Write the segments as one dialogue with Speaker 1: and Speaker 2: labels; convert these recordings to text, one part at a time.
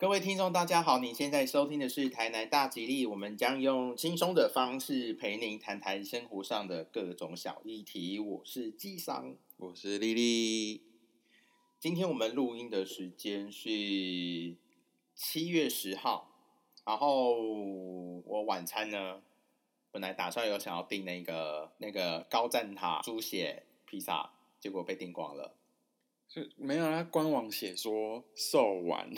Speaker 1: 各位听众，大家好！你现在收听的是台南大吉利，我们将用轻松的方式陪您谈谈生活上的各种小议题。我是纪商，
Speaker 2: 我是丽丽。
Speaker 1: 今天我们录音的时间是七月十号，然后我晚餐呢，本来打算有想要订那个那个高赞塔猪血披萨，结果被订光了。
Speaker 2: 是没有啊，官网写说售完。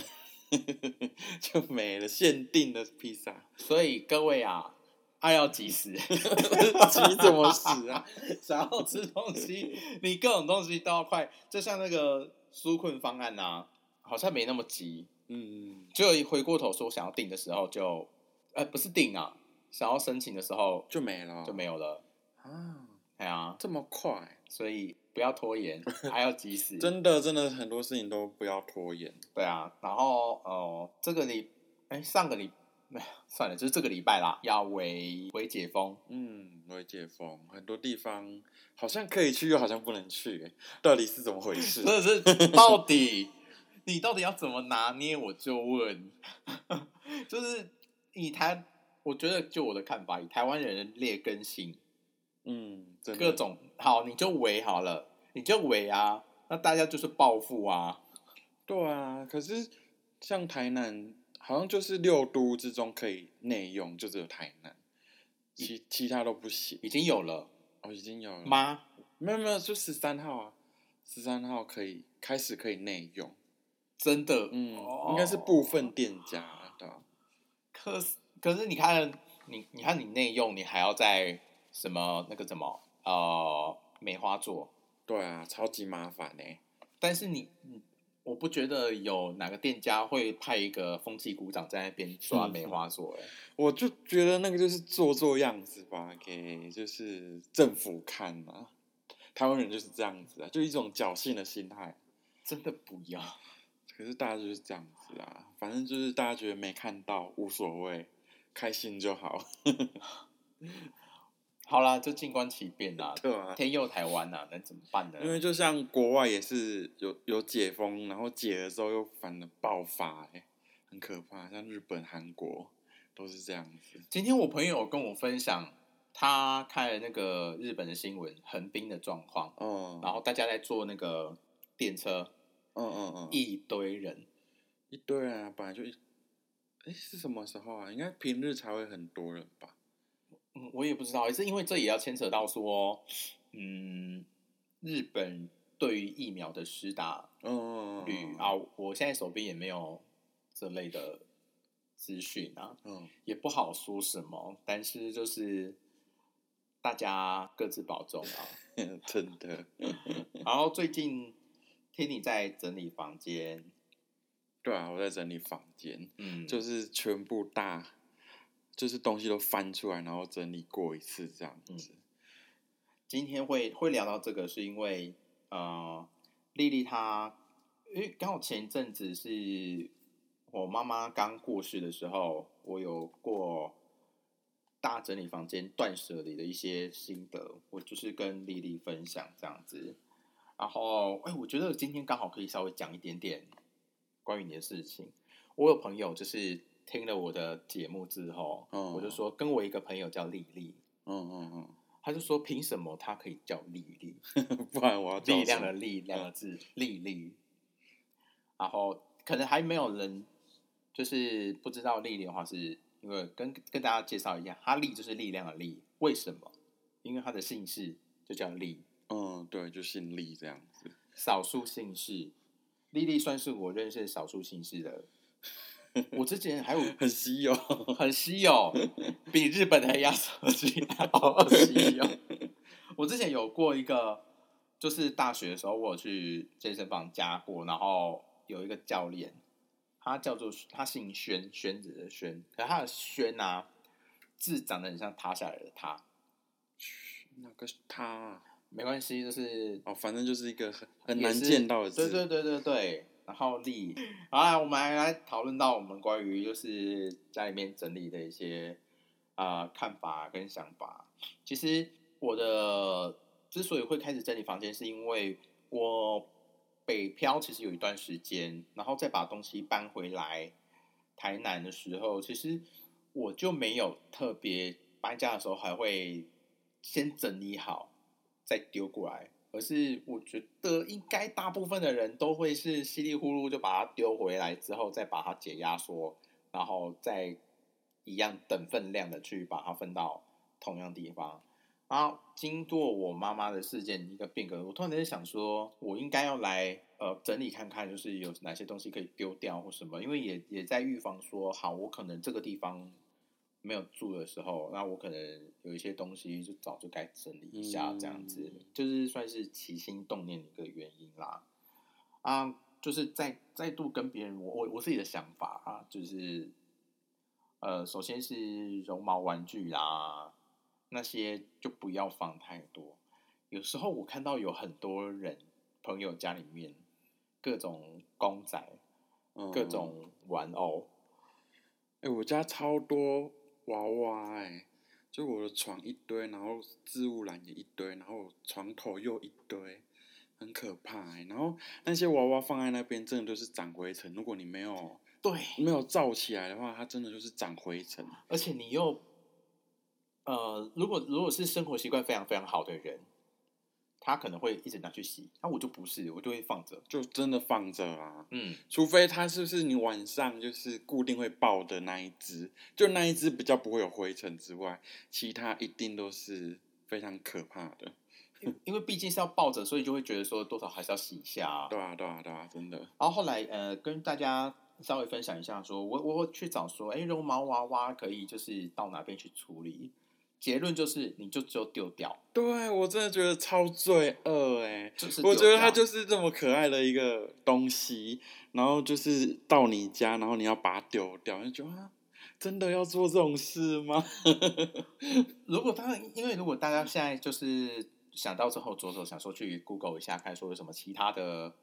Speaker 2: 就没了，限定的披萨。
Speaker 1: 所以各位啊，爱要及时，
Speaker 2: 急怎么死啊？
Speaker 1: 想要吃东西，你各种东西都要快。就像那个纾困方案啊，好像没那么急。嗯，就一回过头说想要订的时候，就呃不是订啊，想要申请的时候
Speaker 2: 就没了，
Speaker 1: 就没有了啊。哎呀，
Speaker 2: 这么快，
Speaker 1: 所以。不要拖延，还要及时。
Speaker 2: 真的，真的很多事情都不要拖延。
Speaker 1: 对啊，然后哦，这个礼，哎，上个礼，算了，就是这个礼拜啦，要为为解封。
Speaker 2: 嗯，为解封，很多地方好像可以去，又好像不能去，到底是怎么回事？
Speaker 1: 到底你到底要怎么拿捏？我就问，就是以台，我觉得就我的看法，以台湾人的劣根性。嗯，各种好，你就围好了，你就围啊，那大家就是暴富啊，
Speaker 2: 对啊。可是像台南，好像就是六都之中可以内用，就只有台南，其其他都不行。
Speaker 1: 已经有了，
Speaker 2: 哦，已经有了
Speaker 1: 吗？
Speaker 2: 没有没有，就十三号啊，十三号可以开始可以内用，
Speaker 1: 真的，
Speaker 2: 嗯，应该是部分店家的。
Speaker 1: 可是可是你看，你你看你内用，你还要在。什么那个什么呃梅花座？
Speaker 2: 对啊，超级麻烦呢。
Speaker 1: 但是你，我不觉得有哪个店家会派一个风气鼓掌在那边刷梅花座。哎，
Speaker 2: 我就觉得那个就是做做样子吧，给就是政府看嘛。台湾人就是这样子啊，就一种侥幸的心态。
Speaker 1: 真的不要。
Speaker 2: 可是大家就是这样子啊，反正就是大家觉得没看到无所谓，开心就好。
Speaker 1: 好啦，就静观其变啦。
Speaker 2: 对啊，
Speaker 1: 天佑台湾呐，能怎么办呢？
Speaker 2: 因为就像国外也是有有解封，然后解了之后又反的爆发，哎，很可怕。像日本、韩国都是这样子。
Speaker 1: 今天我朋友跟我分享，他看了那个日本的新闻，横滨的状况。嗯。然后大家在坐那个电车。嗯嗯嗯。一堆人，
Speaker 2: 一堆人啊！本来就一，哎，是什么时候啊？应该平日才会很多人吧。
Speaker 1: 嗯，我也不知道，也是因为这也要牵扯到说，嗯，日本对于疫苗的施打率啊，我现在手边也没有这类的资讯啊，嗯，也不好说什么，但是就是大家各自保重啊，
Speaker 2: 真的。
Speaker 1: 然后最近听你在整理房间，
Speaker 2: 对啊，我在整理房间，嗯，就是全部大。就是东西都翻出来，然后整理过一次这样子。
Speaker 1: 今天会会聊到这个，是因为呃，丽丽她，因为刚好前一阵子是我妈妈刚过世的时候，我有过大整理房间、断舍离的一些心得，我就是跟丽丽分享这样子。然后，哎，我觉得今天刚好可以稍微讲一点点关于你的事情。我有朋友就是。听了我的节目之后，我就说跟我一个朋友叫丽丽，嗯嗯嗯，他就说凭什么他可以叫丽丽？
Speaker 2: 不然我要
Speaker 1: 力量的力两个字丽丽。然后可能还没有人就是不知道丽丽的话，是因为跟跟大家介绍一下，哈丽就是力量的力，为什么？因为他的姓氏就叫丽，
Speaker 2: 嗯，对，就姓丽这样子。
Speaker 1: 少数姓氏，丽丽算是我认识少数姓氏的。我之前还有
Speaker 2: 很稀有，
Speaker 1: 很稀有，比日本的压缩机还要稀有。我之前有过一个，就是大学的时候，我有去健身房加过，然后有一个教练，他叫做他姓轩，轩子的轩，可他的轩啊字长得很像塌下来的塌，
Speaker 2: 那个塌
Speaker 1: 没关系，就是
Speaker 2: 哦，反正就是一个很很难见到的字，
Speaker 1: 对对对对对。然后力，好，我们来来讨论到我们关于就是家里面整理的一些啊看法跟想法。其实我的之所以会开始整理房间，是因为我北漂其实有一段时间，然后再把东西搬回来，台南的时候，其实我就没有特别搬家的时候还会先整理好再丢过来，而是我觉得应该大部分的人都会是稀里糊涂就把它丢回来之后，再把它解压缩，然后再一样等分量的去把它分到同样地方。然后经过我妈妈的事件一个变革，我突然在想说，我应该要来呃整理看看，就是有哪些东西可以丢掉或什么，因为也也在预防说，好，我可能这个地方没有住的时候，那我可能有一些东西就早就该整理一下，这样子，
Speaker 2: 嗯
Speaker 1: 就是算是起心动念的一个原因啦。啊，就是再再度跟别人我我我自己的想法啊，就是呃，首先是绒毛玩具啦，那些就不要放太多。有时候我看到有很多人朋友家里面各种公仔、
Speaker 2: 嗯
Speaker 1: 各种玩偶，
Speaker 2: 哎、我家超多娃娃哎、就我的床一堆，然后置物篮也一堆，然后床头又一堆，很可怕哎、然后那些娃娃放在那边，真的就是长灰尘。如果你没有
Speaker 1: 对，
Speaker 2: 没有罩起来的话，它真的就是长灰尘。
Speaker 1: 而且你又呃，如果如果是生活习惯非常非常好的人，他可能会一直拿去洗，那我就不是，我就会放着。
Speaker 2: 就真的放着啊，
Speaker 1: 嗯，
Speaker 2: 除非它是不是你晚上就是固定会爆的那一只，就那一只比较不会有灰尘之外，其他一定都是非常可怕的。
Speaker 1: 因因为毕竟是要抱着，所以就会觉得说多少还是要洗一下、啊。
Speaker 2: 对啊，对啊，对啊，真的。
Speaker 1: 然后后来呃，跟大家稍微分享一下说，我我会去找说，哎，绒毛娃娃可以就是到哪边去处理？结论就是，你就只有丢掉，
Speaker 2: 对我真的觉得超罪恶哎、
Speaker 1: 就是
Speaker 2: 我觉得它就是这么可爱的一个东西，然后就是到你家，然后你要把它丢掉，就觉得啊，真的要做这种事吗？
Speaker 1: 如果当然，因为如果大家现在就是想到之后左手想说去 Google 一下，看说有什么其他的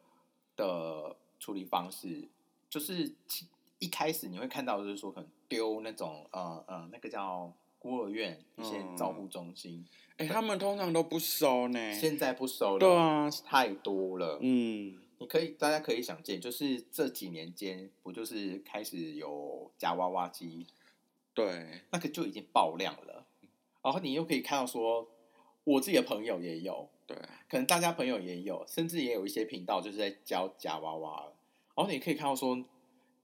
Speaker 1: 的处理方式，就是其一开始你会看到就是说可能丢那种呃呃那个叫孤儿院一些
Speaker 2: 嗯
Speaker 1: 照护中心，
Speaker 2: 哎、他们通常都不收呢。
Speaker 1: 现在不收了，
Speaker 2: 对啊，
Speaker 1: 太多了。
Speaker 2: 嗯，
Speaker 1: 你可以大家可以想见，就是这几年间不就是开始有夹娃娃机，
Speaker 2: 对，
Speaker 1: 那个就已经爆量了，然后你又可以看到说，我自己的朋友也有。
Speaker 2: 对，
Speaker 1: 可能大家朋友也有，甚至也有一些频道就是在教夹娃娃了。然后你可以看到说，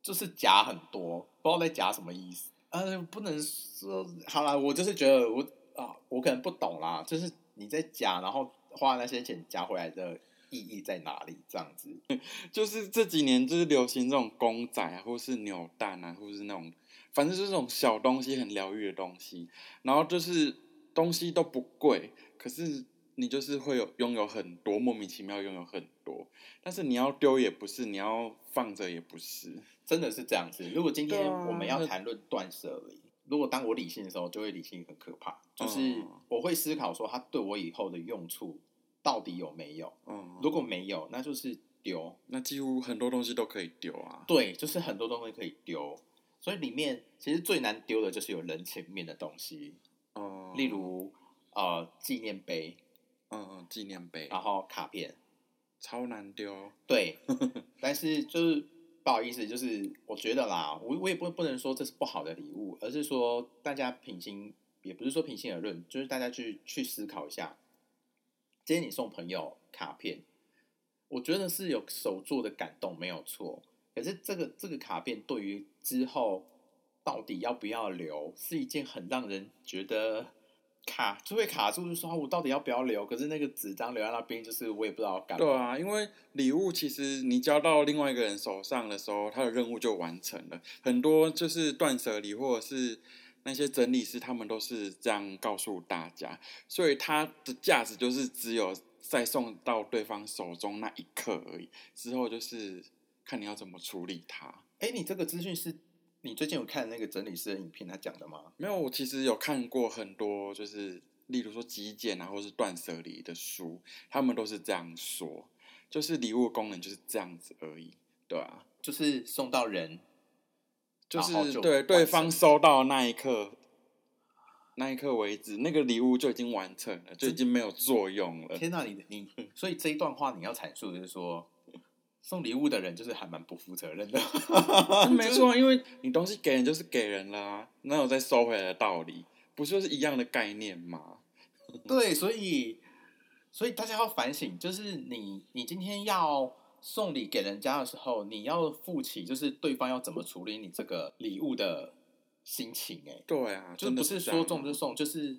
Speaker 1: 就是夹很多，不知道在夹什么意思。呃，不能说好啦，我就是觉得我啊，我可能不懂啦，就是你在夹，然后花那些钱夹回来的意义在哪里？这样子，
Speaker 2: 就是这几年就是流行这种公仔啊，或是扭蛋啊，或是那种，反正就是这种小东西很疗愈的东西。然后就是东西都不贵，可是你就是会有拥有很多，莫名其妙拥有很多。但是你要丢也不是，你要放着也不是。
Speaker 1: 真的是这样子。如果今天我们要谈论断舍离，如果当我理性的时候，就会理性很可怕，就是
Speaker 2: 嗯
Speaker 1: 我会思考说，它对我以后的用处到底有没有？
Speaker 2: 嗯，
Speaker 1: 如果没有，那就是丢。
Speaker 2: 那几乎很多东西都可以丢啊。
Speaker 1: 对，就是很多东西可以丢，所以里面其实最难丢的就是有人情面的东西，
Speaker 2: 嗯、
Speaker 1: 例如呃纪念碑，
Speaker 2: 嗯嗯，纪念碑
Speaker 1: 然后卡片。
Speaker 2: 超难丢。
Speaker 1: 对，但是就是不好意思，就是我觉得啦，我我也不不能说这是不好的礼物，而是说大家平心，也不是说平心而论，就是大家去去思考一下，今天你送朋友卡片，我觉得是有手做的感动，没有错。可是这个这个卡片对于之后到底要不要留，是一件很让人觉得卡就会卡住，就说、啊我到底要不要留？可是那个纸张留在那边，就是我也不知道要干嘛。
Speaker 2: 对啊，因为礼物其实你交到另外一个人手上的时候，他的任务就完成了。很多就是断舍离或者是那些整理师，他们都是这样告诉大家，所以它的价值就是只有在送到对方手中那一刻而已，之后就是看你要怎么处理它。
Speaker 1: 哎，你这个资讯是你最近有看那个整理师的影片他讲的吗？
Speaker 2: 没有，我其实有看过很多，就是例如说极简啊，或是断舍离的书，他们都是这样说，就是礼物功能就是这样子而已，对啊，
Speaker 1: 就是送到人，
Speaker 2: 就是
Speaker 1: 就
Speaker 2: 对对方收到那一刻，那一刻为止，那个礼物就已经完成了，就已经没有作用了。
Speaker 1: 天哪，你你，所以这一段话你要阐述的就是说，送礼物的人就是还蛮不负责任的。
Speaker 2: 没错，因为你东西给人就是给人啦啊，哪有再收回来的道理？不就是一样的概念吗？
Speaker 1: 对，所以所以大家要反省，就是你你今天要送礼给人家的时候，你要负起就是对方要怎么处理你这个礼物的心情、哎，
Speaker 2: 对啊，
Speaker 1: 就不是说
Speaker 2: 这样啊
Speaker 1: 中就送，就是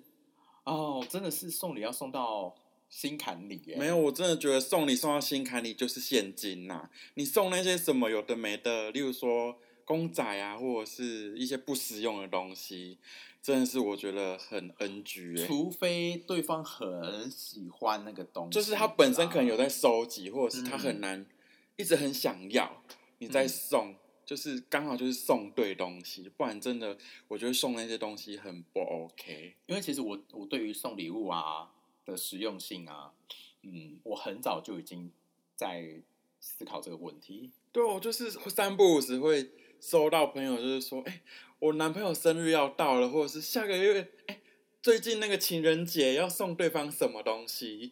Speaker 1: 哦，真的是送礼要送到心坎里、耶，
Speaker 2: 没有，我真的觉得送礼送到心坎里就是现金呐、你送那些什么有的没的，例如说公仔啊，或者是一些不实用的东西，真的是我觉得很 NG 哎、
Speaker 1: 除非对方很喜欢那个东西，
Speaker 2: 就是他本身可能有在收集，或者是他
Speaker 1: 嗯
Speaker 2: 很难、一直很想要，你再
Speaker 1: 嗯。
Speaker 2: 送，就是刚好就是送对东西，不然真的我觉得送那些东西很不 OK。
Speaker 1: 因为其实我我对于送礼物啊的实用性啊，嗯，我很早就已经在思考这个问题。
Speaker 2: 对，我就是三不五时会收到朋友就是说，哎、我男朋友生日要到了，或者是下个月，哎、最近那个情人节要送对方什么东西，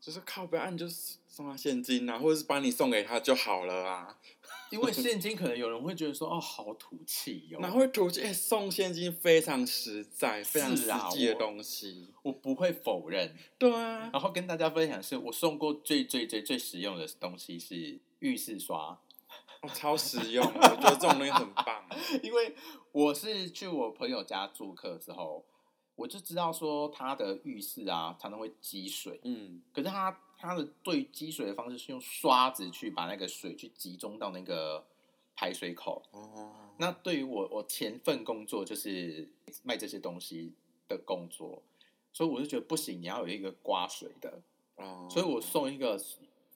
Speaker 2: 就是靠不要按就是送他现金啊，或者是把你送给他就好了啊。
Speaker 1: 因为现金可能有人会觉得说，哦，好土气哟、
Speaker 2: 哪会土气、哎送现金非常实在、非常实际的
Speaker 1: 我
Speaker 2: 东西。
Speaker 1: 我不会否认。
Speaker 2: 对啊，
Speaker 1: 然后跟大家分享是，我送过最最最最实用的东西是浴室刷，
Speaker 2: 哦、超实用，我觉得这种东西很棒。
Speaker 1: 因为我是去我朋友家做客之后，我就知道说他的浴室啊常常会积水，
Speaker 2: 嗯，
Speaker 1: 可是他他的对积水的方式是用刷子去把那个水去集中到那个排水口。
Speaker 2: 哦，
Speaker 1: 那对于我我前份工作就是卖这些东西的工作，所以我就觉得不行，你要有一个刮水的，
Speaker 2: 哦，
Speaker 1: 所以我送一个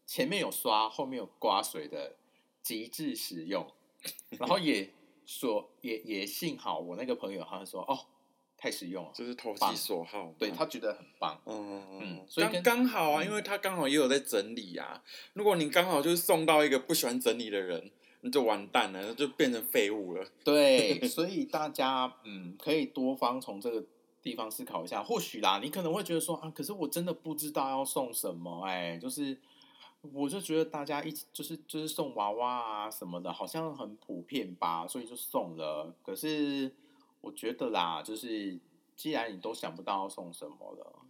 Speaker 1: 前面有刷，后面有刮水的，极致使用。然后也说也也幸好我那个朋友他就说哦太实用了，
Speaker 2: 就是投其所好嘛。
Speaker 1: 对他觉得很棒。
Speaker 2: 嗯
Speaker 1: 嗯所以
Speaker 2: 刚刚好啊，
Speaker 1: 嗯
Speaker 2: 因为他刚好也有在整理啊。如果你刚好就是送到一个不喜欢整理的人，那就完蛋了，那就变成废物了。
Speaker 1: 对，所以大家 嗯，可以多方从这个地方思考一下。或许啦，你可能会觉得说啊，可是我真的不知道要送什么，哎，就是我就觉得大家一起就是就是送娃娃啊什么的，好像很普遍吧，所以就送了。可是我觉得啦，就是既然你都想不到要送什么了，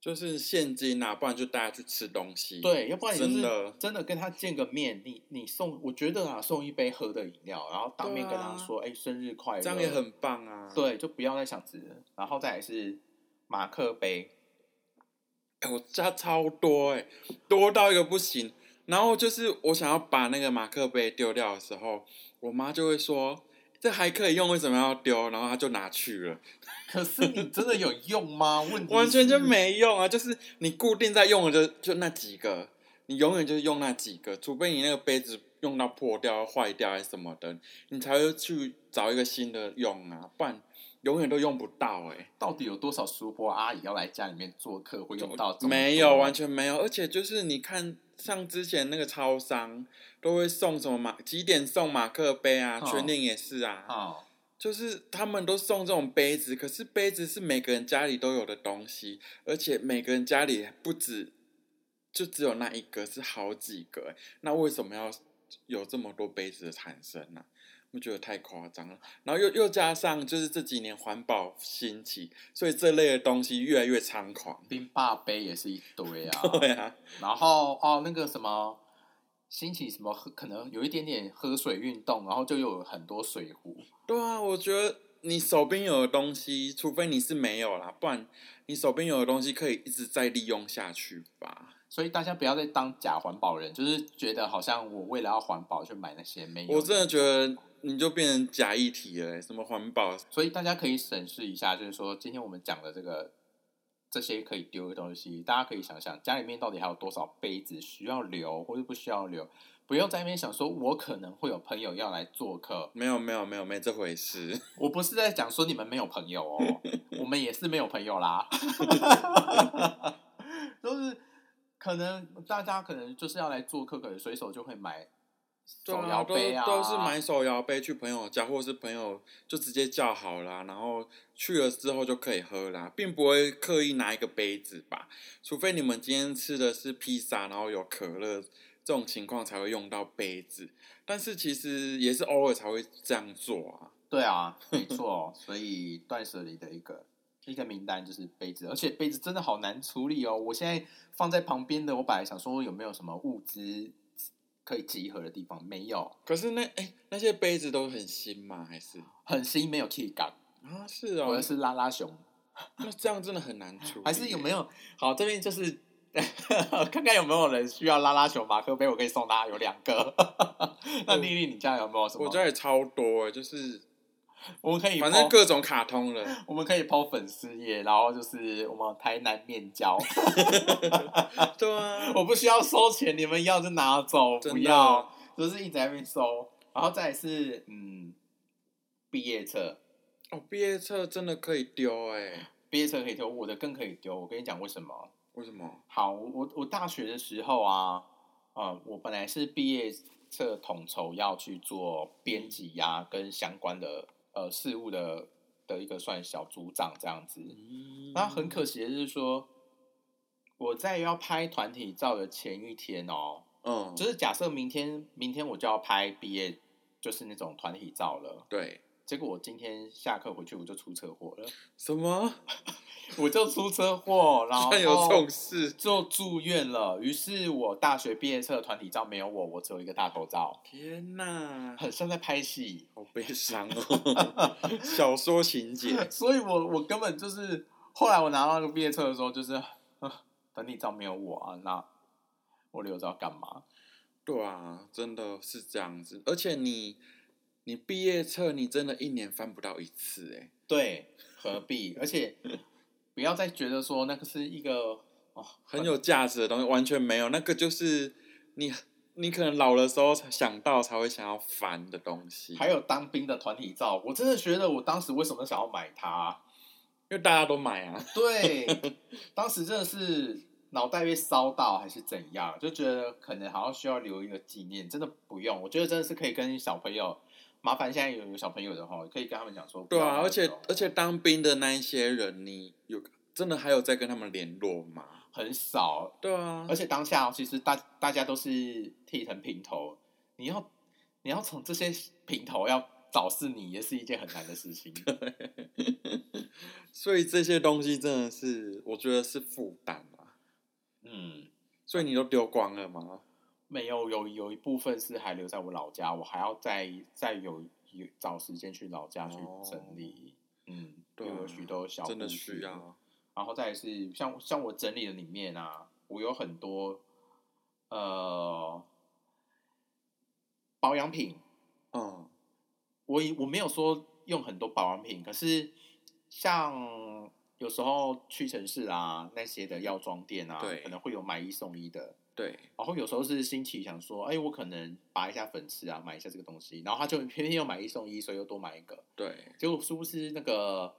Speaker 2: 就是现金啊，不然就带他去吃东西。
Speaker 1: 对，要不然你就是
Speaker 2: 真的
Speaker 1: 真的跟他见个面，你你送，我觉得啊，送一杯喝的饮料，然后当面跟他说，哎、生日快乐，
Speaker 2: 这样也很棒啊。
Speaker 1: 对，就不要再想吃，然后再来是马克杯，
Speaker 2: 哎、我家超多哎、多到一个不行。然后就是我想要把那个马克杯丢掉的时候，我妈就会说：“这还可以用，为什么要丢？”然后他就拿去了，
Speaker 1: 可是你真的有用吗？问题
Speaker 2: 完全就没用啊！就是你固定在用的就就那几个，你永远就是用那几个，除非你那个杯子用到破掉、坏掉还是什么的，你才会去找一个新的用啊，不然永远都用不到哎、
Speaker 1: 到底有多少叔伯阿姨要来家里面做客会用到？
Speaker 2: 没有，完全没有，而且就是你看，像之前那个超商都会送什么马几点送马克杯啊，
Speaker 1: 哦
Speaker 2: 全年也是啊，
Speaker 1: 啊，
Speaker 2: 就是他们都送这种杯子，可是杯子是每个人家里都有的东西，而且每个人家里不止就只有那一个，是好几个欸，那为什么要有这么多杯子的产生呢、我觉得太夸张了，然后又又加上就是这几年环保兴起，所以这类的东西越来越猖狂。
Speaker 1: 冰霸杯也是一堆啊，
Speaker 2: 对啊，
Speaker 1: 然后哦那个什么。兴起什么喝，可能有一点点喝水运动，然后就有很多水壶。
Speaker 2: 对啊，我觉得你手边有的东西，除非你是没有啦，不然你手边有的东西可以一直再利用下去吧。
Speaker 1: 所以大家不要再当假环保人，就是觉得好像我为了要环保去买那些没有。
Speaker 2: 我真的觉得你就变成假议题了欸、什么环保？
Speaker 1: 所以大家可以审视一下，就是说今天我们讲的这个这些可以丢的东西，大家可以想想家里面到底还有多少杯子需要留或者不需要留，不用在那边想说我可能会有朋友要来做客。
Speaker 2: 没有没有没有没这回事。
Speaker 1: 我不是在讲说你们没有朋友哦，我们也是没有朋友啦，都是可能大家可能就是要来做客，可能随手就会买手摇杯啊，
Speaker 2: 都是买手摇杯去朋友家，或是朋友就直接叫好啦，然后去了之后就可以喝啦，并不会刻意拿一个杯子吧。除非你们今天吃的是披萨，然后有可乐这种情况才会用到杯子，但是其实也是偶尔才会这样做啊。
Speaker 1: 对啊，没错，所以断舍离的一个一个名单就是杯子，而且杯子真的好难处理哦。我现在放在旁边的，我本来想说有没有什么物资可以集合的地方，没有，
Speaker 2: 可是那哎、那些杯子都很新吗？还是
Speaker 1: 很新，没有 key 感。
Speaker 2: 啊是哦
Speaker 1: 我的，是拉拉熊，
Speaker 2: 那这样真的很难处理耶。
Speaker 1: 还是有没有？好，这边就是看看有没有人需要拉拉熊马克杯，我可以送他有两个。那丽丽，你家有没有什么？
Speaker 2: 我家也超多哎，就是
Speaker 1: 我们可以
Speaker 2: 反正各种卡通了。
Speaker 1: 我们可以抛粉丝页，然后就是我们台南面交，
Speaker 2: 对啊，
Speaker 1: 我不需要收钱，你们要就拿走，不要就是一直在那边收。然后再是嗯，毕业册，
Speaker 2: 哦，毕业册真的可以丢哎？
Speaker 1: 毕业册可以丢，我的更可以丢。我跟你讲为什么？
Speaker 2: 为什么？
Speaker 1: 好，我我大学的时候啊，啊、我本来是毕业册统筹要去做编辑呀、跟相关的呃事务的的一个算小组长这样子。
Speaker 2: 嗯
Speaker 1: 那很可惜的是说，我在要拍团体照的前一天哦，
Speaker 2: 嗯，
Speaker 1: 就是假设明天明天我就要拍毕业，就是那种团体照了。
Speaker 2: 对，
Speaker 1: 结果我今天下课回去我就出车祸了，
Speaker 2: 什么？
Speaker 1: 我就出车祸，然后
Speaker 2: 有这种事？
Speaker 1: 就住院了。于是我大学毕业册团体照没有我，我只有一个大头照，
Speaker 2: 天哪，
Speaker 1: 很像在拍戏。
Speaker 2: 好悲伤哦，小说情节。
Speaker 1: 所以我我根本就是后来我拿到那个毕业册的时候，就是啊团体照没有我啊，那我留着要干嘛？
Speaker 2: 对啊，真的是这样子。而且你，你毕业册你真的一年翻不到一次哎。
Speaker 1: 对，何必？而且不要再觉得说那个是一个哦
Speaker 2: 很有价值的东西，完全没有。那个就是你，你可能老的时候才想到才会想要翻的东西。
Speaker 1: 还有当兵的团体照，我真的觉得我当时为什么想要买它？
Speaker 2: 因为大家都买啊。
Speaker 1: 对，当时真的是脑袋被烧到还是怎样，就觉得可能好像需要留一个纪念，真的不用。我觉得真的是可以跟小朋友，麻烦现在有有小朋友的话，可以跟他们讲说，
Speaker 2: 对啊，而且而且当兵的那一些人，你有真的还有在跟他们联络吗？
Speaker 1: 很少，
Speaker 2: 对啊
Speaker 1: 而，且当下其实大大家都是剃成平头，你要你要从这些平头要找是你，也是一件很难的事情。
Speaker 2: 所以这些东西真的是，我觉得是负担啊。
Speaker 1: 嗯，
Speaker 2: 所以你都丢光了吗？
Speaker 1: 没有有有一部分是还留在我老家，我还要再再有有找时间去老家去整理。嗯，
Speaker 2: 对
Speaker 1: 有许多小
Speaker 2: 真的需要。
Speaker 1: 然后再是像像我整理的里面啊，我有很多呃保养品，
Speaker 2: 嗯，
Speaker 1: 我我没有说用很多保养品，可是像有时候屈臣氏啊那些的药妆店啊，
Speaker 2: 对
Speaker 1: 可能会有买一送一的。
Speaker 2: 对，
Speaker 1: 然后有时候是新奇想说，哎，我可能拔一下粉刺啊，买一下这个东西，然后他就偏偏又买一送一，所以又多买一个。
Speaker 2: 对，
Speaker 1: 结果殊不知那个，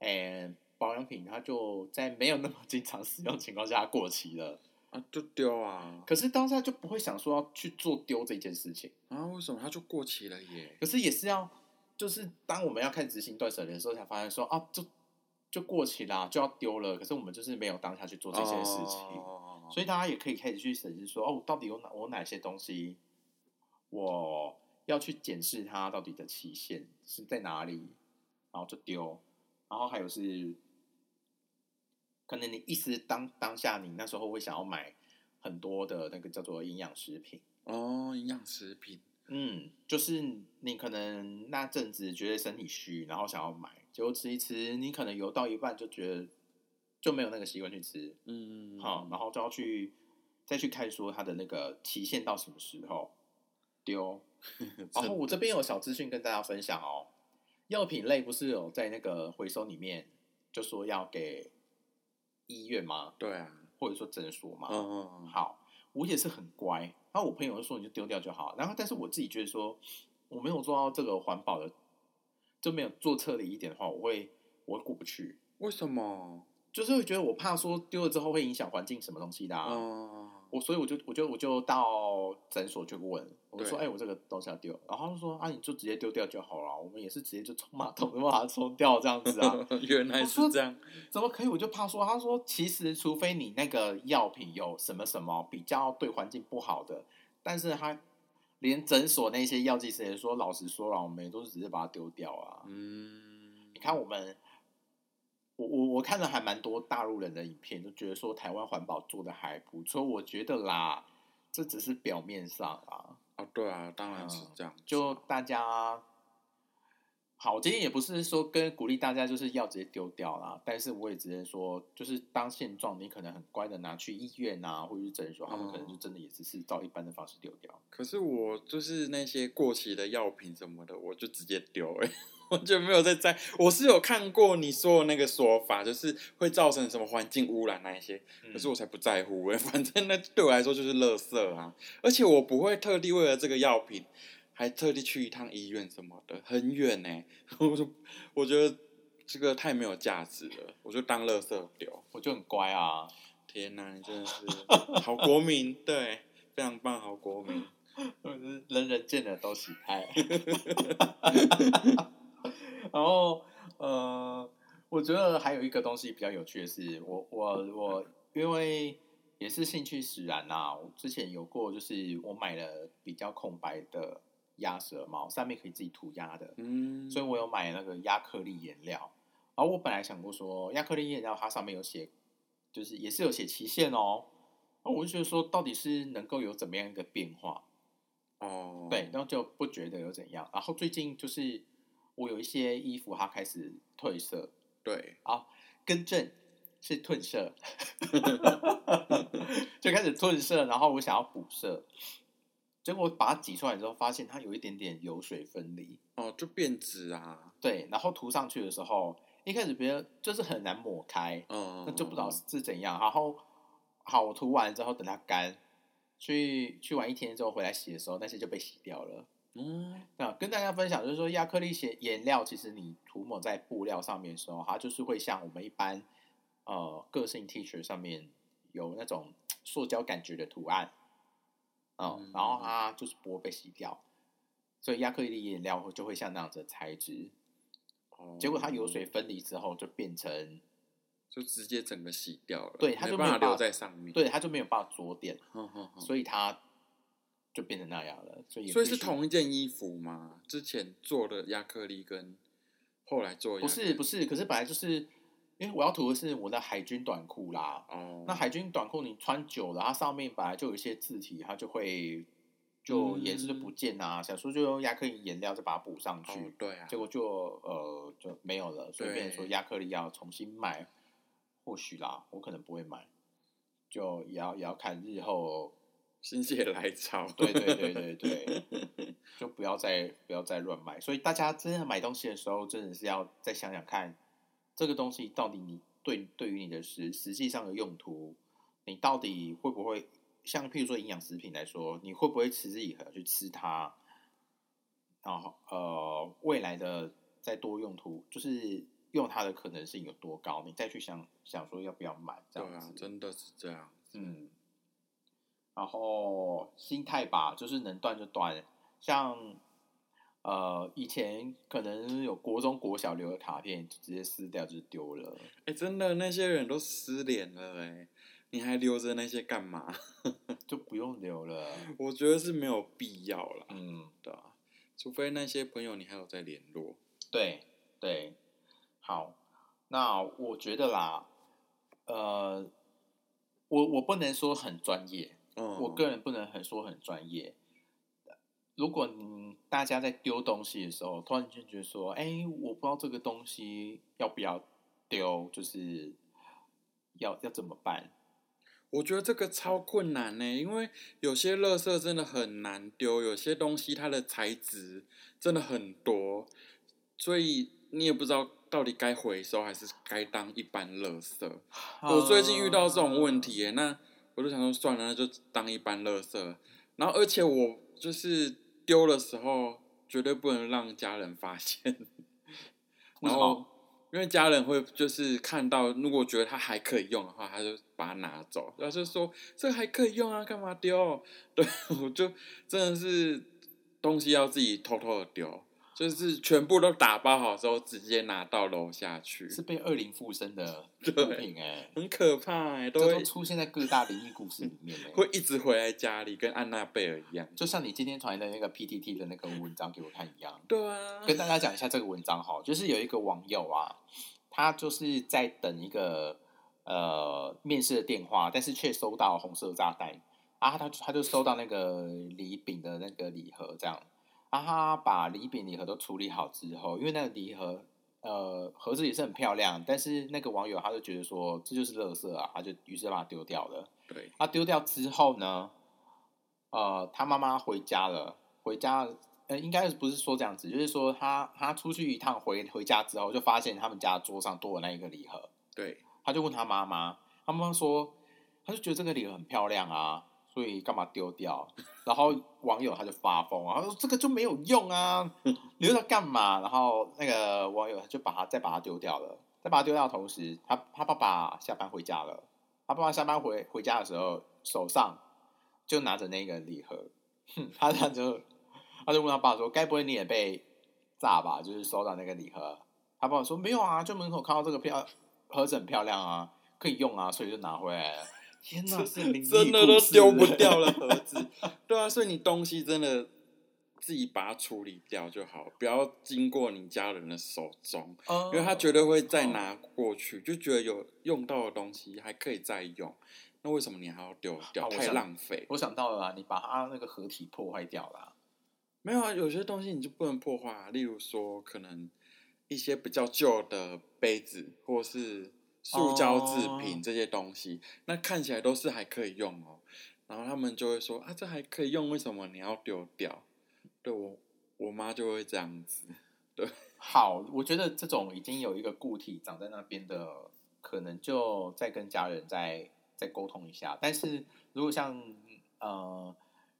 Speaker 1: 哎，保养品它就在没有那么经常使用的情况下它过期了。
Speaker 2: 啊，就丢啊。
Speaker 1: 可是当下就不会想说要去做丢这件事情。
Speaker 2: 啊，为什么它就过期了耶？
Speaker 1: 可是也是要，就是当我们要开始执行断舍离的时候，才发现说啊，就就过期啦，就要丢了。可是我们就是没有当下去做这件事情，
Speaker 2: 哦
Speaker 1: 所以大家也可以开始去审视说，哦，到底有哪我哪些东西，我要去检视它到底的期限是在哪里，然后就丢。然后还有是，可能你一时当当下你那时候会想要买很多的那个叫做营养食品。
Speaker 2: 哦，营养食品，
Speaker 1: 嗯，就是你可能那阵子觉得身体虚，然后想要买，结果吃一吃，你可能游到一半就觉得就没有那个习惯去吃，
Speaker 2: 嗯，
Speaker 1: 好、然后就要去再去看说它的那个期限到什么时候丢。然后我这边有小资讯跟大家分享哦，药品类不是有在那个回收里面就说要给医院吗？
Speaker 2: 对啊，
Speaker 1: 或者说诊所嘛？
Speaker 2: 嗯嗯嗯，
Speaker 1: 好，我也是很乖。然后我朋友就说你就丢掉就好。然后但是我自己觉得说我没有做到这个环保的，就没有做彻底一点的话，我会我会过不去。
Speaker 2: 为什么？
Speaker 1: 就是会觉得我怕说丢了之后会影响环境什么东西的、啊。
Speaker 2: 哦，
Speaker 1: 我所以我就我就我就到诊所去问，我就说
Speaker 2: 对
Speaker 1: 哎、我这个东西要丢，然后他就说啊你就直接丢掉就好了，我们也是直接就冲马桶就把它冲掉这样子啊。
Speaker 2: 原来是这样。
Speaker 1: 怎么可以？我就怕说，他说其实除非你那个药品有什么什么比较对环境不好的，但是他连诊所那些药剂师也说，老实说了，我们也都是直接把它丢掉啊。
Speaker 2: 嗯，
Speaker 1: 你看我们，我我我看了还蛮多大陆人的影片，就觉得说台湾环保做的还不错。我觉得啦，这只是表面上啊，
Speaker 2: 啊，对啊，当然是
Speaker 1: 嗯
Speaker 2: 这样
Speaker 1: 就大家。好，我今天也不是说跟鼓励大家就是要直接丢掉啦，但是我也直接说，就是当现状，你可能很乖的拿去医院啊，或者是诊所，他们可能就真的也只是照一般的方式丢掉。
Speaker 2: 可是我就是那些过期的药品什么的，我就直接丢哎、我就没有在在。我是有看过你说的那个说法，就是会造成什么环境污染那一些，可是我才不在乎哎、反正那对我来说就是垃圾啊，而且我不会特地为了这个药品。还特地去一趟医院什么的，很远呢、我就我觉得这个太没有价值了，我就当垃圾丢。
Speaker 1: 我就很乖啊，
Speaker 2: 天哪，你真的是好国民，对，非常棒，好国民。
Speaker 1: 就是人人见了都喜爱。然后呃，我觉得还有一个东西比较有趣的是，我我我因为也是兴趣使然呐、我之前有过，就是我买了比较空白的鸭舌帽，上面可以自己涂鸦的，
Speaker 2: 嗯，
Speaker 1: 所以我有买那个亚克力颜料。然后我本来想过说，亚克力颜料它上面有写，就是也是有写期限哦。那我就觉得说，到底是能够有怎么样一个变化？
Speaker 2: 哦，
Speaker 1: 对，然后就不觉得有怎样。然后最近就是我有一些衣服它开始褪色，
Speaker 2: 对，啊
Speaker 1: 更正是褪色，就开始褪色，然后我想要补色，结果把它挤出来之后，发现它有一点点油水分离。
Speaker 2: 哦，就变质啊，
Speaker 1: 对，然后涂上去的时候，一开始别人就是很难抹开，
Speaker 2: 嗯，
Speaker 1: 那就不知道是怎样。然后好，我涂完之后等它干，去去完一天之后回来洗的时候，那些就被洗掉了。
Speaker 2: 嗯，
Speaker 1: 那跟大家分享就是说，亚克力写颜料，其实你涂抹在布料上面的时候，它就是会像我们一般呃个性 T 恤上面有那种塑胶感觉的图案，嗯，
Speaker 2: 嗯
Speaker 1: 然后它就是不会被洗掉，所以亚克力颜料就会像那样子的材质。
Speaker 2: 哦
Speaker 1: 结果它油水分离之后，就变成
Speaker 2: 就直接整个洗掉了，
Speaker 1: 对它就
Speaker 2: 没办法留
Speaker 1: 没有办法
Speaker 2: 在上面，
Speaker 1: 对，它就没有办法着点，
Speaker 2: 哼哼哼，
Speaker 1: 所以它就变成那样了。所以
Speaker 2: 所以是同一件衣服吗？之前做的亚克力跟后来做的
Speaker 1: 不是不是？可是本来就是因为我要涂的是我的海军短裤啦。
Speaker 2: 哦，
Speaker 1: 那海军短裤你穿久了，它上面本来就有一些字体，它就会就
Speaker 2: 嗯
Speaker 1: 颜色就不见啊。想说就用亚克力颜料再把它补上去，
Speaker 2: 哦对啊，
Speaker 1: 结果就呃就没有了，所以
Speaker 2: 对
Speaker 1: 变成说亚克力要重新买，或许啦，我可能不会买，就也要也要看日后。
Speaker 2: 心血来潮，
Speaker 1: 对对对对对，就不要再不要再乱买。所以大家真的买东西的时候，真的是要再想想看，这个东西到底你对对于你的实实际上的用途，你到底会不会像譬如说营养食品来说，你会不会持之以恒去吃它？然后呃，未来的再多用途，就是用它的可能性有多高，你再去想想说要不要买这
Speaker 2: 对啊
Speaker 1: 样。，
Speaker 2: 真的是这样，
Speaker 1: 嗯，然后心态吧，就是能断就断。像呃，以前可能有国中、国小留的卡片，直接撕掉就丢了。
Speaker 2: 哎，真的那些人都失联了，哎，你还留着那些干嘛？
Speaker 1: 就不用留了。
Speaker 2: 我觉得是没有必要了，
Speaker 1: 嗯，
Speaker 2: 对啊，除非那些朋友你还有在联络，
Speaker 1: 对对，好，那我觉得啦，呃，我我不能说很专业，
Speaker 2: 嗯，
Speaker 1: 我个人不能很说很专业。如果你大家在丢东西的时候，突然间觉得说，哎，我不知道这个东西要不要丢，就是要要怎么办？
Speaker 2: 我觉得这个超困难呢，因为有些垃圾真的很难丢，有些东西它的材质真的很多，所以你也不知道到底该回收还是该当一般垃圾。我最近遇到这种问题耶，那我就想说算了，那就当一般垃圾。然后而且我就是丢的时候绝对不能让家人发现，然后因为家人会就是看到，如果觉得它还可以用的话，他就把它拿走，然后就说这还可以用啊，干嘛丢？对我就真的是东西要自己偷偷的丢，就是全部都打包好之后，直接拿到楼下去，
Speaker 1: 是被恶灵附身的
Speaker 2: 对
Speaker 1: 物品哎、
Speaker 2: 很可怕哎、都
Speaker 1: 都出现在各大灵异故事里面哎、
Speaker 2: 会一直回来家里，跟安娜贝尔一样。
Speaker 1: 就像你今天传的那个 PTT 的那个文章给我看一样。
Speaker 2: 对啊，
Speaker 1: 跟大家讲一下这个文章哈，就是有一个网友啊，他就是在等一个呃面试的电话，但是却收到红色炸弹，啊，他他就收到那个礼饼的那个礼盒这样，啊，他把礼品礼盒都处理好之后，因为那个礼盒呃盒子也是很漂亮，但是那个网友他就觉得说这就是垃圾啊，他就于是把它丢掉了。
Speaker 2: 对，
Speaker 1: 他丢掉之后呢，呃，他妈妈回家了，回家，呃，应该不是说这样子，就是说他他出去一趟回回家之后，就发现他们家桌上多了那一个礼盒，
Speaker 2: 对，
Speaker 1: 他就问他妈妈，他妈妈说，他就觉得这个礼盒很漂亮啊，所以干嘛丢掉？然后网友他就发疯啊，他说这个就没有用啊，留着干嘛？然后那个网友他就把它再把它丢掉了，再把它丢掉的同时，他他爸爸下班回家了，他爸爸下班回回家的时候，手上就拿着那个礼盒，哼 他他就他就问他爸说，该不会你也被炸吧？就是收到那个礼盒，他爸爸说没有啊，就门口看到这个漂盒子很漂亮啊，可以用啊，所以就拿回来了。天哪，是灵异
Speaker 2: 真的都丢不掉了盒子。对啊，所以你东西真的自己把它处理掉就好，不要经过你家人的手中，
Speaker 1: 嗯
Speaker 2: 因为他绝对会再拿过去，就觉得有用到的东西还可以再用，那为什么你还要丢掉？太浪费。
Speaker 1: 我想到了啊，你把它那个合体破坏掉了啊、
Speaker 2: 没有啊，有些东西你就不能破坏啊，例如说可能一些比较旧的杯子或是塑胶制品
Speaker 1: 哦
Speaker 2: 这些东西，那看起来都是还可以用哦。然后他们就会说啊，这还可以用，为什么你要丢掉？对我我妈就会这样子。
Speaker 1: 对 好，我觉得这种已经有一个固体长在那边的，可能就再跟家人再再沟通一下。但是如果像呃，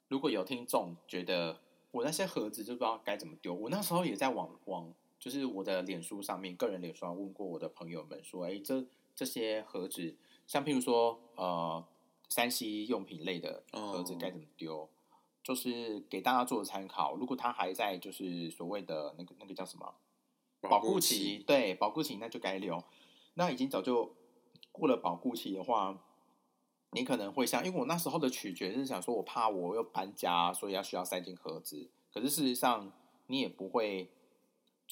Speaker 1: 如果有听众觉得我那些盒子就不知道该怎么丢，我那时候也在网网，就是我的脸书上面，个人脸书上问过我的朋友们说，哎，这这些盒子，像譬如说呃，山西用品类的盒子
Speaker 2: 哦
Speaker 1: 该怎么丢？就是给大家做参考。如果它还在就是所谓的那个那个叫什么保护期，对保护期那就该留。那已经早就过了保护期的话，你可能会像，因为我那时候的取决是想说，我怕我又搬家，所以要需要塞进盒子。可是事实上，你也不会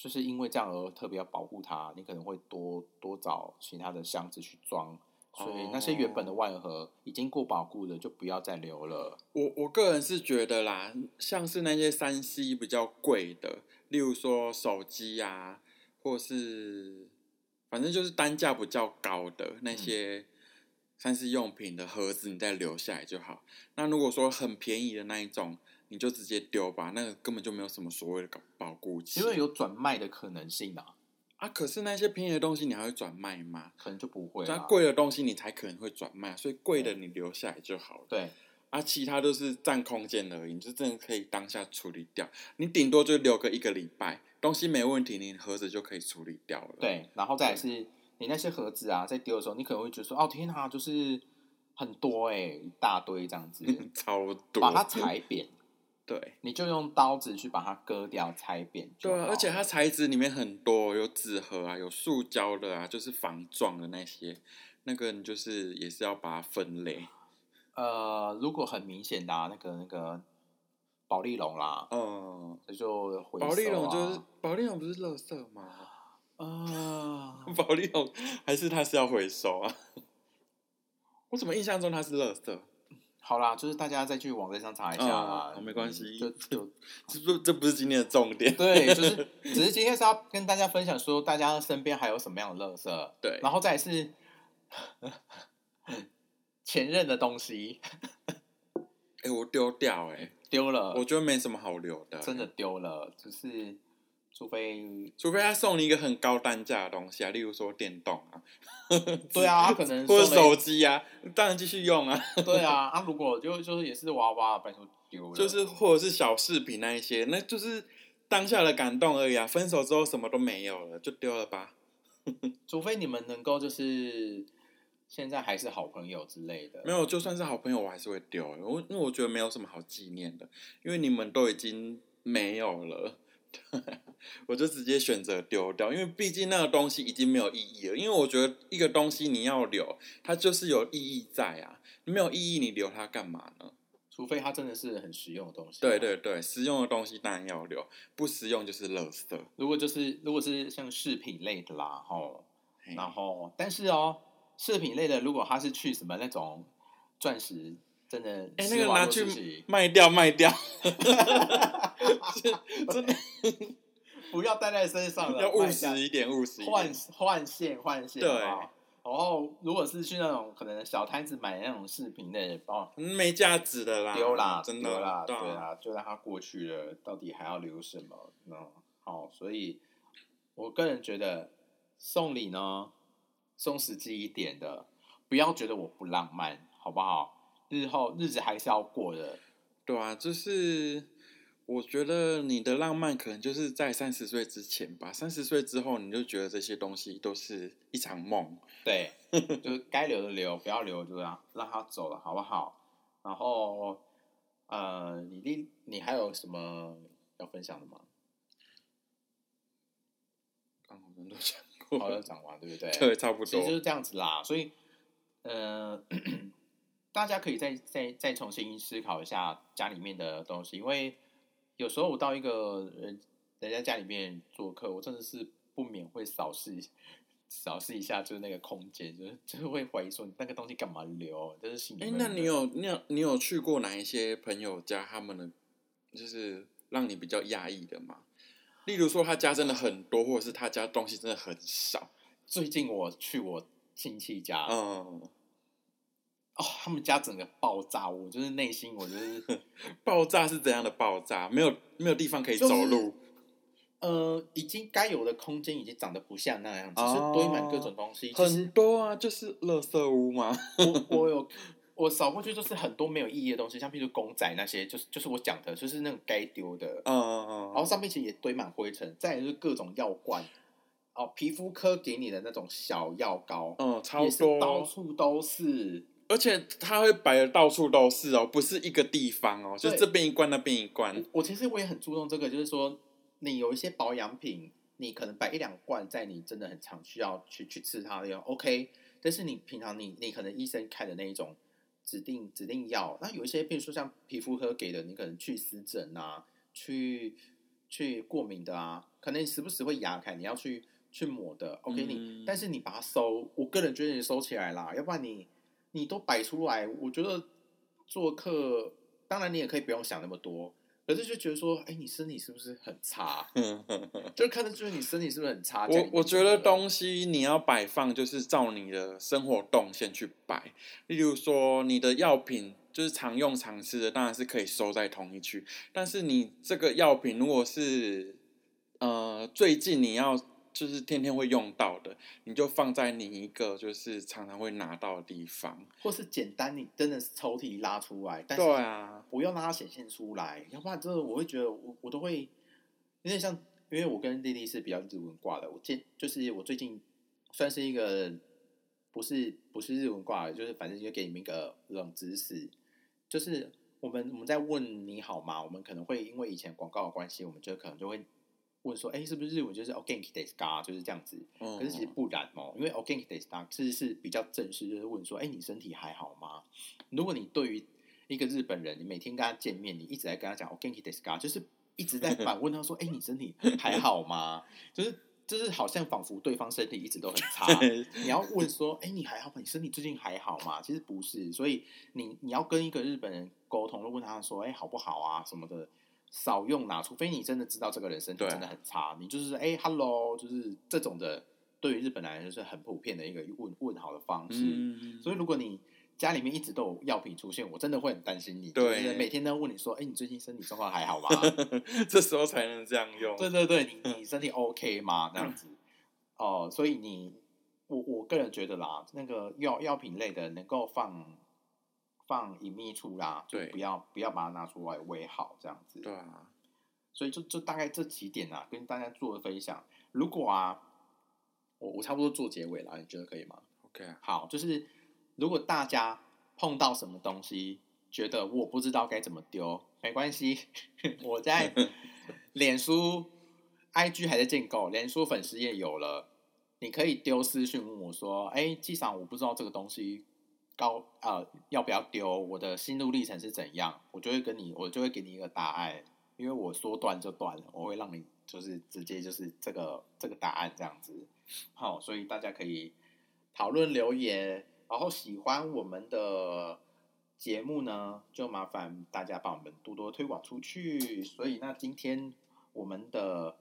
Speaker 1: 就是因为这样而特别要保护它，你可能会多多找其他的箱子去装。所以那些原本的外盒已经过保护的，就不要再留了。
Speaker 2: 我我个人是觉得啦，像是那些三 C 比较贵的，例如说手机啊，或是反正就是单价比较高的那些三 C 用品的盒子，你再留下来就好。那如果说很便宜的那一种，你就直接丢吧，那个根本就没有什么所谓的保固期
Speaker 1: 因。为有转卖的可能性啊，
Speaker 2: 啊，可是那些便宜的东西你还会转卖吗？
Speaker 1: 可能就不会啦。
Speaker 2: 那贵的东西你才可能会转卖，所以贵的你留下来就好了。
Speaker 1: 对，
Speaker 2: 啊，其他都是占空间而已，你就真的可以当下处理掉。你顶多就留个一个礼拜，东西没问题，你盒子就可以处理掉了。，
Speaker 1: 对，然后再来是你那些盒子啊，在丢的时候，你可能会觉得说，哦天哪，就是很多哎、一大堆这样子，
Speaker 2: 超多。
Speaker 1: 把它踩扁，
Speaker 2: 对
Speaker 1: 你就用刀子去把它割掉、裁扁就
Speaker 2: 对啊，而且它材质里面很多，有纸盒啊，有塑胶的啊，就是防撞的那些，那个你就是也是要把它分类。
Speaker 1: 呃，如果很明显的、啊、那个那个保利龙啦，
Speaker 2: 嗯，
Speaker 1: 这就回
Speaker 2: 保利
Speaker 1: 收
Speaker 2: 龙就是
Speaker 1: 啊
Speaker 2: 保利龙不是垃圾吗？
Speaker 1: 啊，
Speaker 2: 保利龙还是它是要回收啊？我怎么印象中它是垃圾？
Speaker 1: 好啦，就是大家再去网站上查一下啦，
Speaker 2: 哦没关系
Speaker 1: 就就
Speaker 2: 这不这不是今天的重点。
Speaker 1: 对，就是 只是今天是要跟大家分享说，大家身边还有什么样的垃圾，
Speaker 2: 对
Speaker 1: 然后再是 前任的东西
Speaker 2: 哎、我丢掉哎、
Speaker 1: 丢了，
Speaker 2: 我觉得没什么好留的，
Speaker 1: 真的。丢了，就是除非
Speaker 2: 除非他送你一个很高单价的东西啊，例如说电动啊，
Speaker 1: 对啊，他可能
Speaker 2: 或者手机啊，当然继续用啊。
Speaker 1: 对啊，啊，如果就就是也是娃娃，拜托丢了，
Speaker 2: 就是或者是小饰品那一些，那就是当下的感动而已啊。分手之后什么都没有了，就丢了吧。
Speaker 1: 除非你们能够就是现在还是好朋友之类的，
Speaker 2: 没有，就算是好朋友，我还是会丢。我因为我觉得没有什么好纪念的，因为你们都已经没有了，我就直接选择丢掉，因为毕竟那个东西已经没有意义了。因为我觉得一个东西你要留，它就是有意义在啊，没有意义你留它干嘛呢？
Speaker 1: 除非它真的是很实用的东西。
Speaker 2: 对对对，实用的东西当然要留，不实用就是垃圾。
Speaker 1: 如果就是如果是像饰品类的啦，吼，然后但是哦，饰品类的如果它是去什么那种钻石，真的
Speaker 2: 哎、那个拿去卖掉卖掉，真的
Speaker 1: 不要带在身上了，
Speaker 2: 要务实一点，务实一
Speaker 1: 换
Speaker 2: 点。
Speaker 1: 换线换线，
Speaker 2: 对
Speaker 1: 然后如果是去那种可能小摊子买那种饰品类的，哦，
Speaker 2: 嗯没价值的啦，
Speaker 1: 丢啦，
Speaker 2: 真的
Speaker 1: 啦，对
Speaker 2: 对啊，
Speaker 1: 啊，就让它过去了，到底还要留什么？嗯，好，所以我个人觉得送礼呢，送实际一点的，不要觉得我不浪漫，好不好？日后日子还是要过的，
Speaker 2: 对啊，就是我觉得你的浪漫可能就是在三十岁之前吧，三十岁之后你就觉得这些东西都是一场梦。
Speaker 1: 对，就是该留的留，不要留就让让他走了，好不好？然后，呃，你另你还有什么要分享的吗？
Speaker 2: 刚好人都讲过，
Speaker 1: 好，像讲完，对不对？
Speaker 2: 对，差不多
Speaker 1: 其实就。是这样子啦，所以，呃，大家可以再再再重新思考一下家里面的东西，因为有时候我到一个人人家家里面做客，我真的是不免会扫视扫视一下，就是那个空间，就是就是会怀疑说你那个东西干嘛留，就是心里
Speaker 2: 哎、
Speaker 1: 面。
Speaker 2: 那你有你有你有去过哪一些朋友家？他们的就是让你比较压抑的吗？例如说他家真的很多，或者是他家东西真的很少。
Speaker 1: 最近我去我亲戚家，
Speaker 2: 嗯，
Speaker 1: 哦，他们家整个爆炸，我就是内心我就是。
Speaker 2: 爆炸是怎样的爆炸？没有没有地方可以
Speaker 1: 就是
Speaker 2: 走路。
Speaker 1: 呃，已经该有的空间已经长得不像那样子，
Speaker 2: 哦
Speaker 1: 是堆满各种东西。
Speaker 2: 很多啊，就是垃圾屋嘛。
Speaker 1: 我我有我扫过去，就是很多没有意义的东西，像譬如公仔那些，就是就是我讲的，就是那种该丢的。
Speaker 2: 嗯嗯嗯
Speaker 1: 然后上面其实也堆满灰尘，再来就是各种药罐，哦，皮肤科给你的那种小药膏，
Speaker 2: 嗯，超
Speaker 1: 也是到
Speaker 2: 多，
Speaker 1: 处都是。
Speaker 2: 而且它会摆的到处都是哦，不是一个地方哦，就
Speaker 1: 是
Speaker 2: 这边一罐那边一罐
Speaker 1: 我。我其实我也很注重这个，就是说你有一些保养品，你可能摆一两罐在你真的很常需要去去吃它的药，OK。但是你平常你你可能医生开的那一种指定指定药，那有一些比如说像皮肤科给的，你可能去湿疹啊，去去过敏的啊，可能你时不时会牙开，你要去去抹的，OK 你。
Speaker 2: 嗯
Speaker 1: 但是你把它收，我个人觉得你收起来啦，要不然你你都摆出来，我觉得做客，当然你也可以不用想那么多，可是就觉得说，哎，你身体是不是很差？就看得出你身体是不是很差。
Speaker 2: 我
Speaker 1: 面
Speaker 2: 我觉得
Speaker 1: 的
Speaker 2: 东西你要摆放，就是照你的生活动线去摆。例如说，你的药品就是常用常吃的，当然是可以收在同一区。但是你这个药品如果是呃最近你要就是天天会用到的，你就放在你一个就是常常会拿到的地方。
Speaker 1: 或是简单，你真的是抽屉拉出来，但是
Speaker 2: 对啊，
Speaker 1: 不要让它显现出来，要不然真的我会觉得我我都会有点像，因为我跟丽丽是比较日文挂的，我见就是我最近算是一个不是不是日文挂的，就是反正就给你们一个冷知识，就是我们我们在问你好吗？我们可能会因为以前广告的关系，我们就可能就会问说，哎，是不是日文就是 “ogenki desu ka”，就是这样子。
Speaker 2: 嗯
Speaker 1: 可是其实不然哦，因为 “ogenki desu ka” 其实是比较正式，就是问说，哎，你身体还好吗？如果你对于一个日本人，你每天跟他见面，你一直在跟他讲 “ogenki desu ka”，就是一直在反问他说，哎，你身体还好吗？就是就是好像仿佛对方身体一直都很差。你要问说，哎、你还好吗？你身体最近还好吗？其实不是，所以你你要跟一个日本人沟通，就问他说，哎、好不好啊什么的，少用啦，除非你真的知道这个人身体真的很差，你就是哎、h e l l o 就是这种的，对于日本来说就是很普遍的一个问问好的方式。
Speaker 2: 嗯，
Speaker 1: 所以如果你家里面一直都有药品出现，我真的会很担心你，
Speaker 2: 对
Speaker 1: 就是每天都问你说，哎、你最近身体状况还好吗？
Speaker 2: 这时候才能这样用。
Speaker 1: 对对对，你你身体 OK 吗？这样子哦，所以你我我个人觉得啦，那个药药品类的能够放放隐秘处啦，就不要不要把它拿出来为好这样子。
Speaker 2: 对啊，
Speaker 1: 所以就就大概这几点啊，跟大家做的分享。如果啊，我我差不多做结尾了，你觉得可以吗
Speaker 2: ？OK 啊，
Speaker 1: 好，就是如果大家碰到什么东西，觉得我不知道该怎么丢，没关系，我在 脸书 IG 还在建构，连书粉丝也有了，你可以丢私讯问我说：“哎，机长，我不知道这个东西高呃要不要丢，我的心路历程是怎样？”我就会跟你，我就会给你一个答案，因为我说断就断了，我会让你就是直接就是这个这个答案这样子。好，所以大家可以讨论留言，然后喜欢我们的节目呢，就麻烦大家帮我们多多推广出去。所以那今天我们的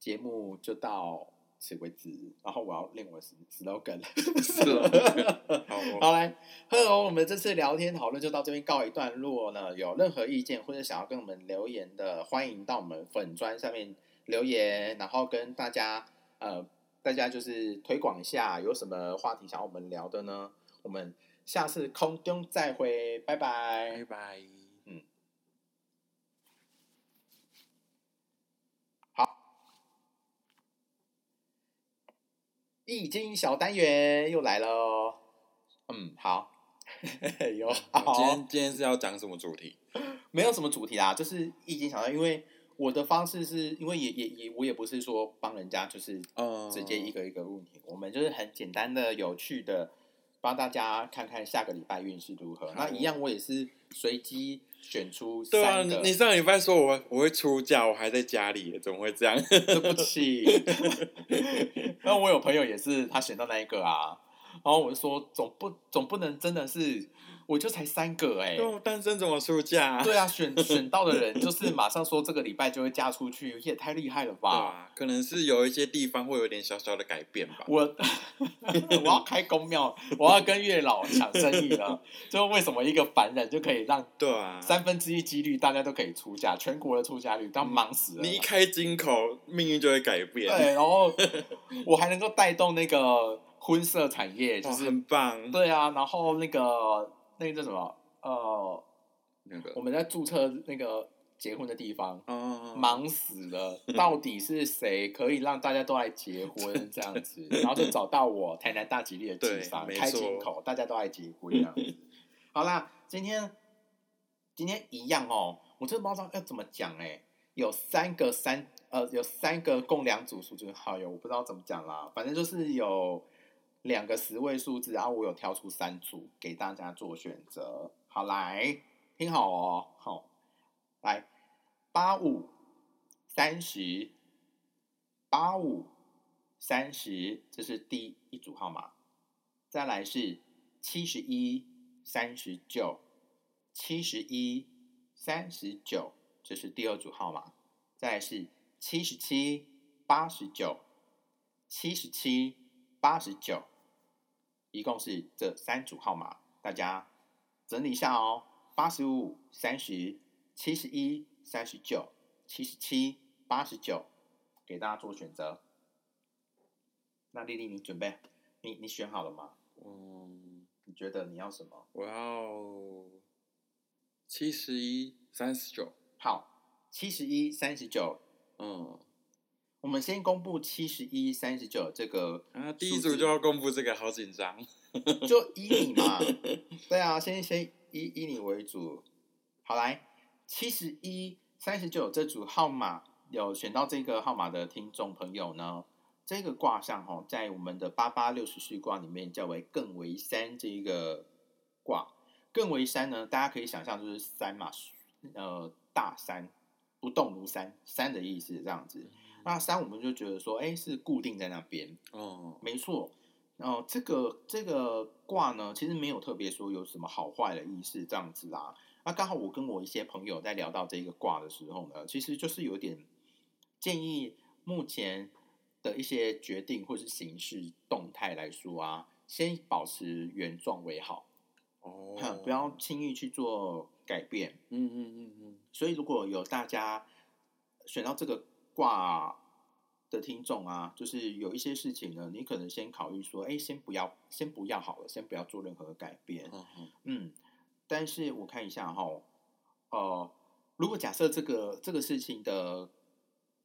Speaker 1: 节目就到此为止，然后我要练我的 slogan 了。
Speaker 2: 是了，好
Speaker 1: 来，hello，我们这次聊天讨论就到这边告一段落呢。有任何意见或者想要跟我们留言的，欢迎到我们粉砖上面留言，然后跟大家呃，大家就是推广一下，有什么话题想要我们聊的呢？我们下次空中再会，拜拜
Speaker 2: 拜。拜。
Speaker 1: 易经小单元又来了哦，嗯，好，有好，
Speaker 2: 今天今天是要讲什么主题？
Speaker 1: 没有什么主题啦，就是易经小单元，因为我的方式是因为也也也我也不是说帮人家就是
Speaker 2: 嗯，
Speaker 1: 直接一个一个问题，我们就是很简单的、有趣的帮大家看看下个礼拜运势如何。那一样，我也是随机选出
Speaker 2: 对啊，
Speaker 1: 三个，
Speaker 2: 你你上礼拜说我我会出嫁，我还在家里，怎么会这样？
Speaker 1: 对不起。然后我有朋友也是，他选到那一个啊，然后我就说总不总不能真的是，我就才三个哎、
Speaker 2: 单身怎么出嫁？
Speaker 1: 对啊，选 选到的人就是马上说这个礼拜就会嫁出去，也太厉害了吧！
Speaker 2: 啊，可能是有一些地方会有点小小的改变吧。
Speaker 1: 我 我要开公庙，我要跟月老抢生意了。就为什么一个凡人就可以让
Speaker 2: 对啊，
Speaker 1: 三分之一几率大家都可以出嫁，全国的出嫁率都要忙死了。
Speaker 2: 你一开金口，命运就会改变。
Speaker 1: 对，然后我还能够带动那个婚色产业，就
Speaker 2: 哇，
Speaker 1: 是
Speaker 2: 很棒。
Speaker 1: 对啊，然后那个那个叫什么呃，
Speaker 2: 那个
Speaker 1: 我们在注册那个结婚的地方。
Speaker 2: 哦，
Speaker 1: 忙死了，到底是谁可以让大家都来结婚这样子？然后就找到我台南大吉利的
Speaker 2: 对
Speaker 1: 地方
Speaker 2: 没
Speaker 1: 开金口，大家都来结婚这样子。好啦，今天今天一样哦，我真的不知道要怎么讲哎、有三个三呃有三个共两组数字好友，我不知道怎么讲啦，反正就是有两个十位数字，然后我有挑出三组给大家做选择。好，来听好哦，好，来八五三十八五三十，这是第一组号码。再来是七十一三十九，七十一三十九，这是第二组号码。再来是七十七八十九，七十七八十九，一共是这三组号码，大家整理一下哦。八十五、三十、七十一、三十九、七十七、八十九，给大家做选择。那丽丽，你准备？你你选好了吗？
Speaker 2: 嗯，
Speaker 1: 你觉得你要什么？
Speaker 2: 我要七十一三十九。
Speaker 1: 好，七十一、三十九，
Speaker 2: 嗯，
Speaker 1: 我们先公布七十一、三十九这个
Speaker 2: 啊，第一组就要公布这个，好紧张。
Speaker 1: 就以你嘛，对啊，先先以以你为主。好，来七十一、三十九这组号码有选到这个号码的听众朋友呢，这个卦象哈、哦，在我们的八八六十序卦里面叫为艮为山这一个卦。艮为山呢，大家可以想象就是山嘛，呃，大山不动如山，山的意思这样子。那三我们就觉得说，哎，是固定在那边，
Speaker 2: 哦，
Speaker 1: 没错，哦，这个这个卦呢，其实没有特别说有什么好坏的意思这样子啦。那刚好我跟我一些朋友在聊到这个卦的时候呢，其实就是有点建议目前的一些决定或是形式动态来说啊，先保持原状为好，
Speaker 2: 哦
Speaker 1: 哼，不要轻易去做改变。
Speaker 2: 嗯嗯嗯嗯，
Speaker 1: 所以如果有大家选到这个卦的听众啊，就是有一些事情呢，你可能先考虑说，哎，先不要，先不要好了，先不要做任何改变。
Speaker 2: 嗯嗯
Speaker 1: 嗯，但是我看一下哈，呃，如果假设这个这个事情的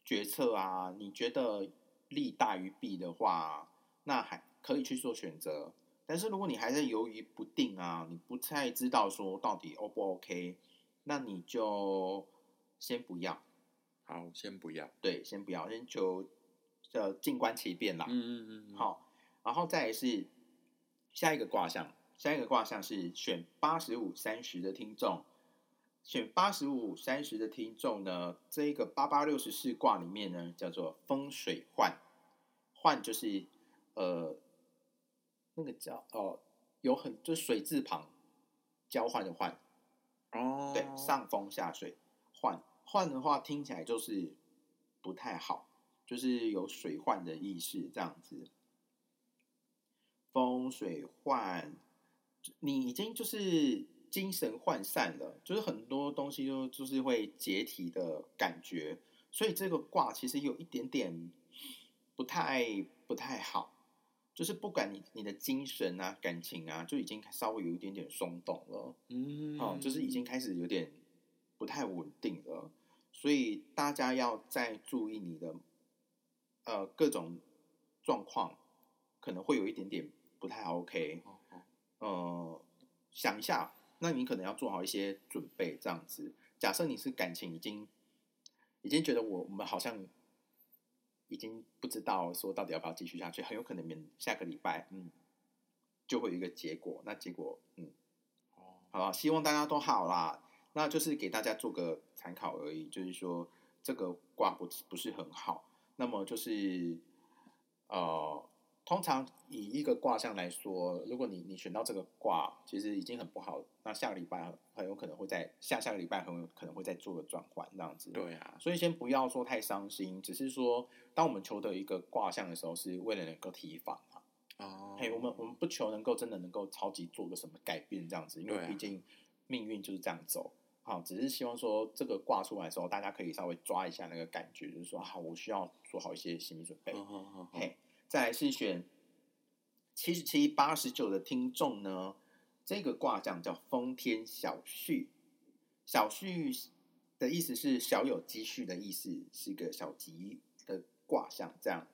Speaker 1: 决策啊，你觉得利大于弊的话，那还可以去做选择。但是如果你还在犹豫不定啊，你不太知道说到底 O 不 OK，那你就先不要。
Speaker 2: 好，先不要。
Speaker 1: 对，先不要，先求呃静观其变啦。
Speaker 2: 嗯嗯嗯，嗯，
Speaker 1: 好，然后再来是下一个卦象，下一个卦象是选八十五三十的听众，选八十五三十的听众呢，这一个八八六十四卦里面呢，叫做风水换，换就是呃那个叫哦、有很就是水字旁交换的换，
Speaker 2: 哦，
Speaker 1: 对，上风下水换换的话听起来就是不太好，就是有水患的意识这样子。风水患，你已经就是精神涣散了，就是很多东西就就是会解体的感觉，所以这个卦其实有一点点不太不太好，就是不管你你的精神啊、感情啊，就已经稍微有一点点松动了。
Speaker 2: 嗯，
Speaker 1: 哦，就是已经开始有点不太稳定了，所以大家要再注意你的呃各种状况，可能会有一点点不太 OK。呃，想一下，那你可能要做好一些准备，这样子。假设你是感情已经已经觉得我我们好像已经不知道说到底要不要继续下去，很有可能明下个礼拜嗯就会有一个结果，那结果嗯
Speaker 2: 哦，
Speaker 1: 好吧，希望大家都好啦。那就是给大家做个参考而已，就是说这个卦不不是很好。那么就是呃，通常以一个卦象来说，如果你你选到这个卦，其实已经很不好，那下个礼拜很很有可能会在下下个礼拜很有可能会再做个转换这样子。
Speaker 2: 对啊，
Speaker 1: 所以先不要说太伤心，只是说当我们求得一个卦象的时候，是为了能够提防啊。
Speaker 2: 哦，
Speaker 1: 嘿，我们我们不求能够真的能够超级做个什么改变这样子，因为毕竟命运就是这样走。好，只是希望说这个挂出来的时候，大家可以稍微抓一下那个感觉，就是说，好，我需要做好一些心理准备。
Speaker 2: 嗯嗯嗯嗯
Speaker 1: 嘿，再来是选七十七、八十九的听众呢，这个卦象叫丰天小畜，小畜的意思是小有积蓄的意思，是一个小吉的卦象。这样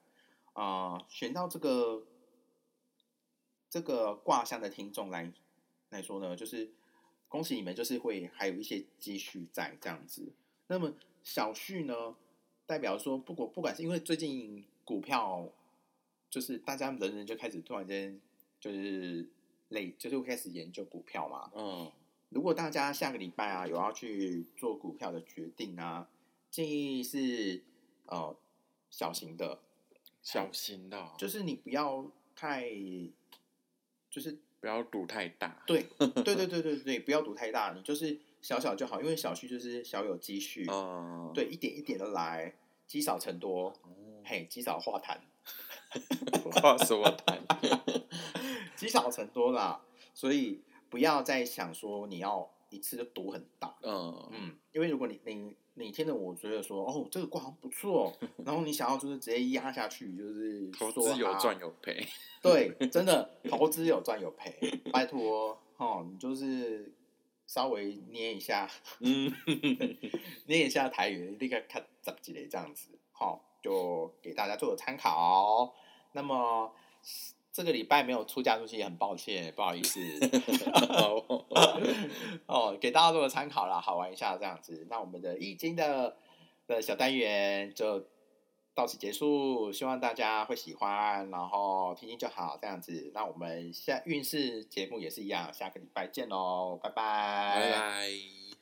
Speaker 1: 啊、选到这个这个卦象的听众来来说呢，就是恭喜你们，就是会还有一些积蓄在这样子。那么小旭呢，代表说不管不管是因为最近股票，就是大家人人就开始突然间就是累，就是会开始研究股票嘛。
Speaker 2: 嗯，
Speaker 1: 如果大家下个礼拜啊有要去做股票的决定啊，建议是呃小型的，
Speaker 2: 小型的哦，
Speaker 1: 就是你不要太，就是
Speaker 2: 不要赌太大。
Speaker 1: 对对对对对对，不要赌太大，你就是小小就好，因为小蓄就是小有积蓄，
Speaker 2: 嗯，
Speaker 1: 对，一点一点的来，积少成多，
Speaker 2: 哦，
Speaker 1: 嘿，积少化痰，
Speaker 2: 化什么痰，
Speaker 1: 积少成多啦，所以不要再想说你要一次就赌很大，
Speaker 2: 嗯
Speaker 1: 嗯，因为如果你你你听着我觉得说哦这个卦好像不错，然后你想要就是直接压下去，就是
Speaker 2: 投资有赚有赔。
Speaker 1: 对，真的投资有赚有赔，拜托哦，你就是稍微捏一下，
Speaker 2: 嗯，
Speaker 1: 捏一下台语，立刻看十几类这样子，好、就给大家做个参考。那么这个礼拜没有出嫁出去，也很抱歉，不好意思。哦，给大家做个参考啦，好玩一下这样子。那我们的易经的的小单元就到此结束，希望大家会喜欢，然后听听就好这样子。那我们下运势节目也是一样，下个礼拜见喽，拜拜，
Speaker 2: 拜拜。